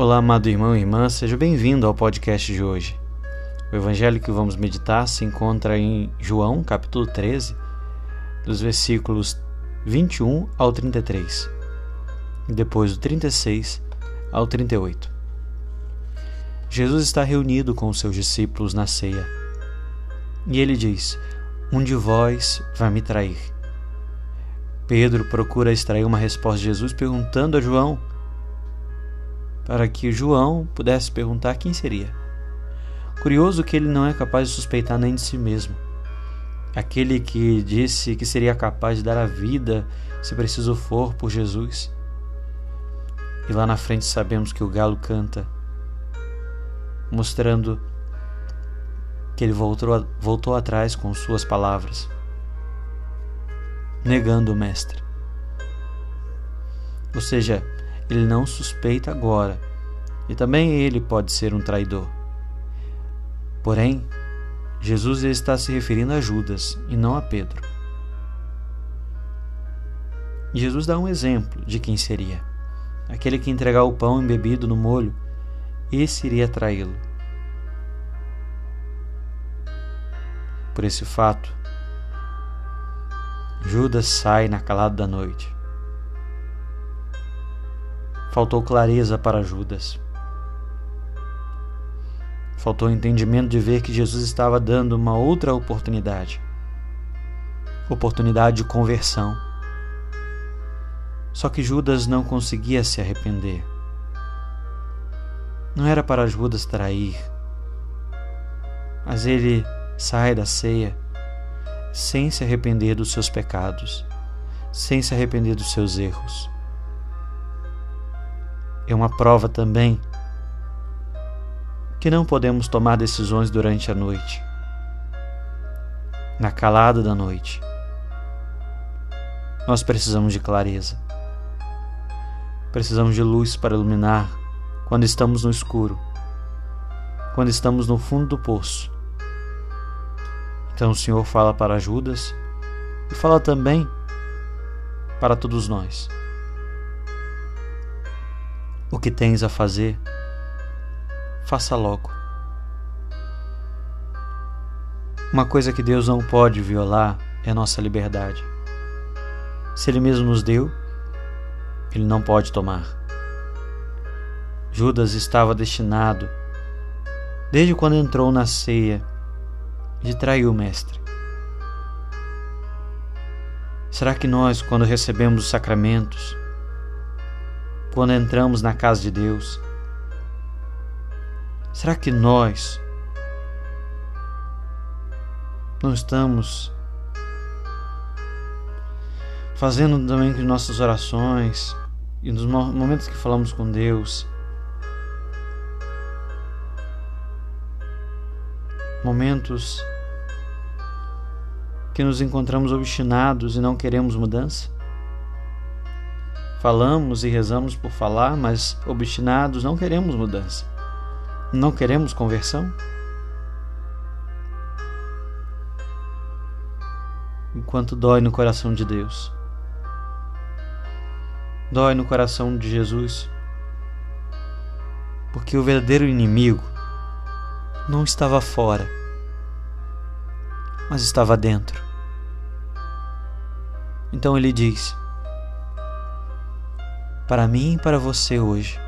Olá, amado irmão e irmã, seja bem-vindo ao podcast de hoje. O evangelho que vamos meditar se encontra em João, capítulo 13, dos versículos 21 ao 33, e depois do 36 ao 38. Jesus está reunido com os seus discípulos na ceia e ele diz: Um de vós vai me trair. Pedro procura extrair uma resposta de Jesus perguntando a João para que João pudesse perguntar quem seria. Curioso que ele não é capaz de suspeitar nem de si mesmo. Aquele que disse que seria capaz de dar a vida, se preciso for, por Jesus. E lá na frente sabemos que o galo canta, mostrando que ele voltou, voltou atrás com suas palavras, negando o Mestre. Ou seja, ele não suspeita agora, e também ele pode ser um traidor. Porém, Jesus está se referindo a Judas e não a Pedro. Jesus dá um exemplo de quem seria. Aquele que entregar o pão embebido no molho, esse iria traí-lo. Por esse fato, Judas sai na calada da noite Faltou clareza para Judas. Faltou entendimento de ver que Jesus estava dando uma outra oportunidade oportunidade de conversão. Só que Judas não conseguia se arrepender. Não era para Judas trair, mas ele sai da ceia sem se arrepender dos seus pecados, sem se arrepender dos seus erros é uma prova também que não podemos tomar decisões durante a noite, na calada da noite. Nós precisamos de clareza. Precisamos de luz para iluminar quando estamos no escuro, quando estamos no fundo do poço. Então o Senhor fala para Judas e fala também para todos nós. O que tens a fazer, faça logo. Uma coisa que Deus não pode violar é nossa liberdade. Se Ele mesmo nos deu, Ele não pode tomar. Judas estava destinado, desde quando entrou na ceia, de trair o Mestre. Será que nós, quando recebemos os sacramentos, quando entramos na casa de Deus? Será que nós não estamos fazendo também com nossas orações e nos momentos que falamos com Deus? Momentos que nos encontramos obstinados e não queremos mudança? Falamos e rezamos por falar, mas obstinados não queremos mudança. Não queremos conversão? Enquanto dói no coração de Deus. Dói no coração de Jesus. Porque o verdadeiro inimigo não estava fora, mas estava dentro. Então ele diz: para mim e para você hoje.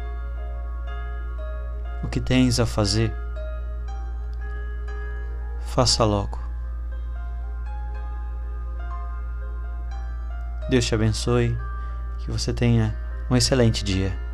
O que tens a fazer, faça logo. Deus te abençoe, que você tenha um excelente dia.